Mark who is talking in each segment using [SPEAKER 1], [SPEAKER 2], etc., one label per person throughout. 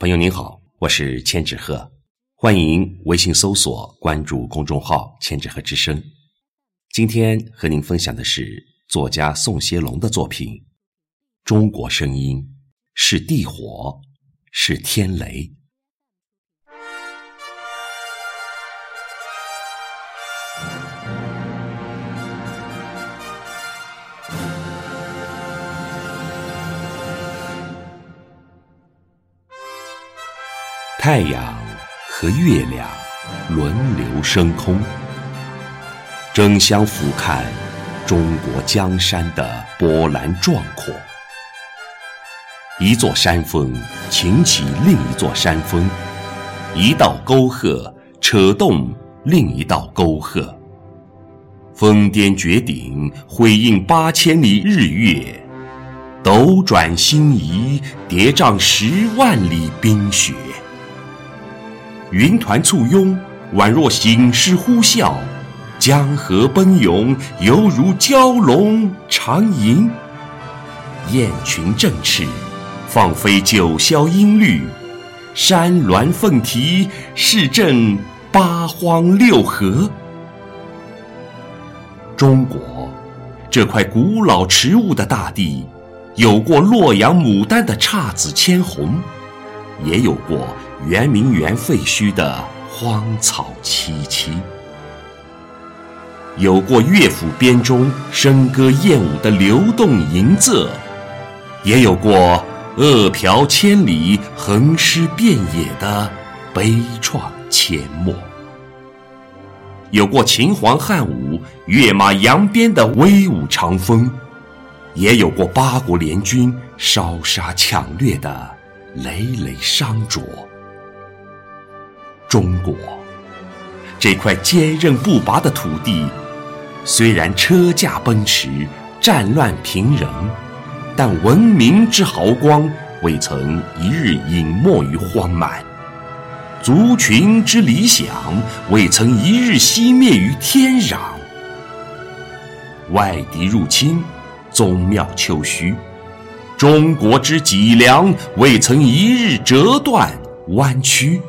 [SPEAKER 1] 朋友您好，我是千纸鹤，欢迎微信搜索关注公众号“千纸鹤之声”。今天和您分享的是作家宋协龙的作品《中国声音是地火，是天雷》。太阳和月亮轮流升空，争相俯瞰中国江山的波澜壮阔。一座山峰擎起另一座山峰，一道沟壑扯动另一道沟壑。峰巅绝顶，辉映八千里日月；斗转星移，叠嶂十万里冰雪。云团簇拥，宛若醒狮呼啸；江河奔涌，犹如蛟龙长吟。雁群振翅，放飞九霄音律；山峦凤啼，势震八荒六合。中国这块古老迟暮的大地，有过洛阳牡丹的姹紫千红，也有过。圆明园废墟的荒草萋萋，有过乐府编钟笙歌燕舞的流动银仄，也有过饿殍千里横尸遍野的悲怆阡陌；有过秦皇汉武跃马扬鞭的威武长风，也有过八国联军烧杀抢掠的累累伤灼。中国这块坚韧不拔的土地，虽然车驾奔驰、战乱频仍，但文明之豪光未曾一日隐没于荒蛮；族群之理想未曾一日熄灭于天壤。外敌入侵，宗庙丘墟；中国之脊梁未曾一日折断弯曲。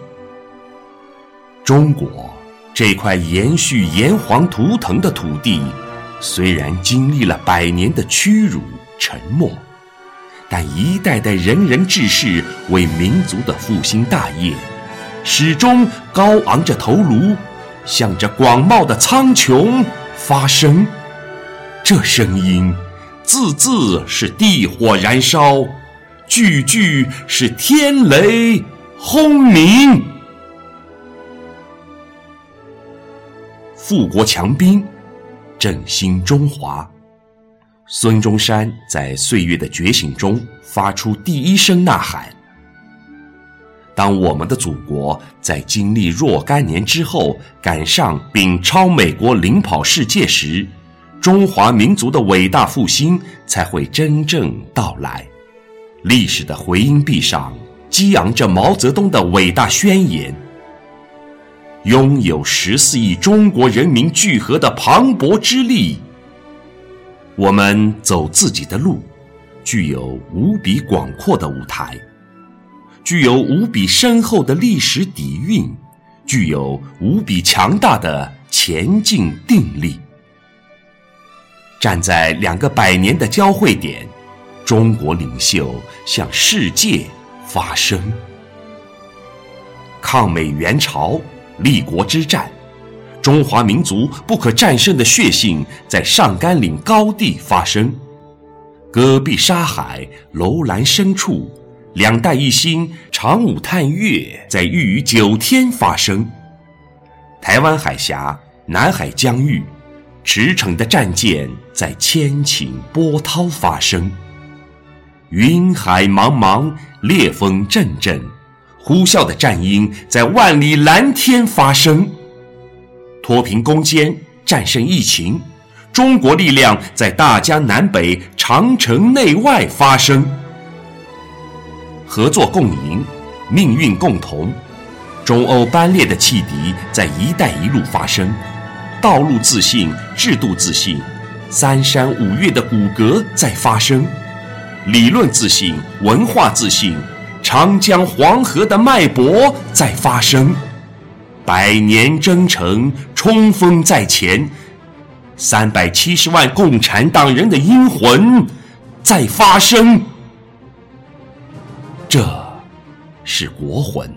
[SPEAKER 1] 中国这块延续炎黄图腾的土地，虽然经历了百年的屈辱沉默，但一代代仁人志士为民族的复兴大业，始终高昂着头颅，向着广袤的苍穹发声。这声音，字字是地火燃烧，句句是天雷轰鸣。富国强兵，振兴中华。孙中山在岁月的觉醒中发出第一声呐喊。当我们的祖国在经历若干年之后赶上并超美国领跑世界时，中华民族的伟大复兴才会真正到来。历史的回音壁上激昂着毛泽东的伟大宣言。拥有十四亿中国人民聚合的磅礴之力，我们走自己的路，具有无比广阔的舞台，具有无比深厚的历史底蕴，具有无比强大的前进定力。站在两个百年的交汇点，中国领袖向世界发声。抗美援朝。立国之战，中华民族不可战胜的血性在上甘岭高地发生；戈壁沙海、楼兰深处，两弹一星、长武探月在玉宇九天发生；台湾海峡、南海疆域，驰骋的战舰在千顷波涛发生；云海茫茫，烈风阵阵。呼啸的战鹰在万里蓝天发生，脱贫攻坚、战胜疫情，中国力量在大江南北、长城内外发生。合作共赢，命运共同，中欧班列的汽笛在“一带一路”发生，道路自信、制度自信，三山五岳的骨骼在发生，理论自信、文化自信。长江黄河的脉搏在发生，百年征程冲锋在前，三百七十万共产党人的英魂在发生。这，是国魂、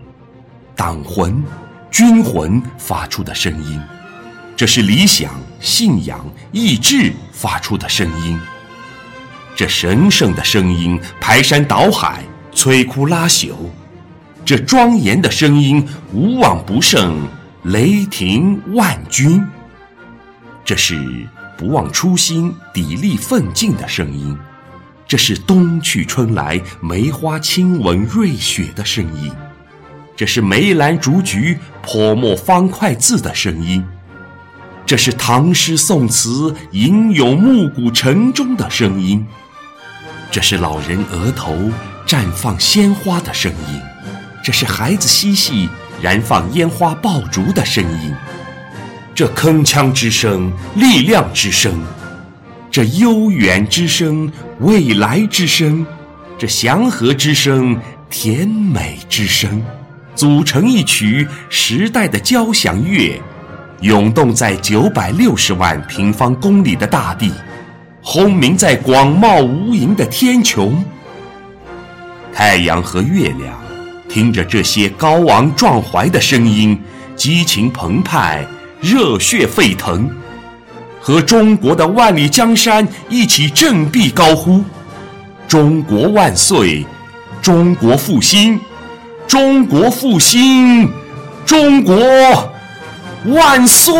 [SPEAKER 1] 党魂、军魂发出的声音；这是理想、信仰、意志发出的声音。这神圣的声音排山倒海。摧枯拉朽，这庄严的声音无往不胜，雷霆万钧。这是不忘初心、砥砺奋进的声音，这是冬去春来、梅花亲吻瑞雪的声音，这是梅兰竹菊泼墨方块字的声音，这是唐诗宋词吟咏暮鼓晨钟的声音，这是老人额头。绽放鲜花的声音，这是孩子嬉戏燃放烟花爆竹的声音。这铿锵之声，力量之声；这悠远之声，未来之声；这祥和之声，甜美之声，组成一曲时代的交响乐，涌动在九百六十万平方公里的大地，轰鸣在广袤无垠的天穹。太阳和月亮，听着这些高昂壮怀的声音，激情澎湃，热血沸腾，和中国的万里江山一起振臂高呼：“中国万岁！中国复兴！中国复兴！中国万岁！”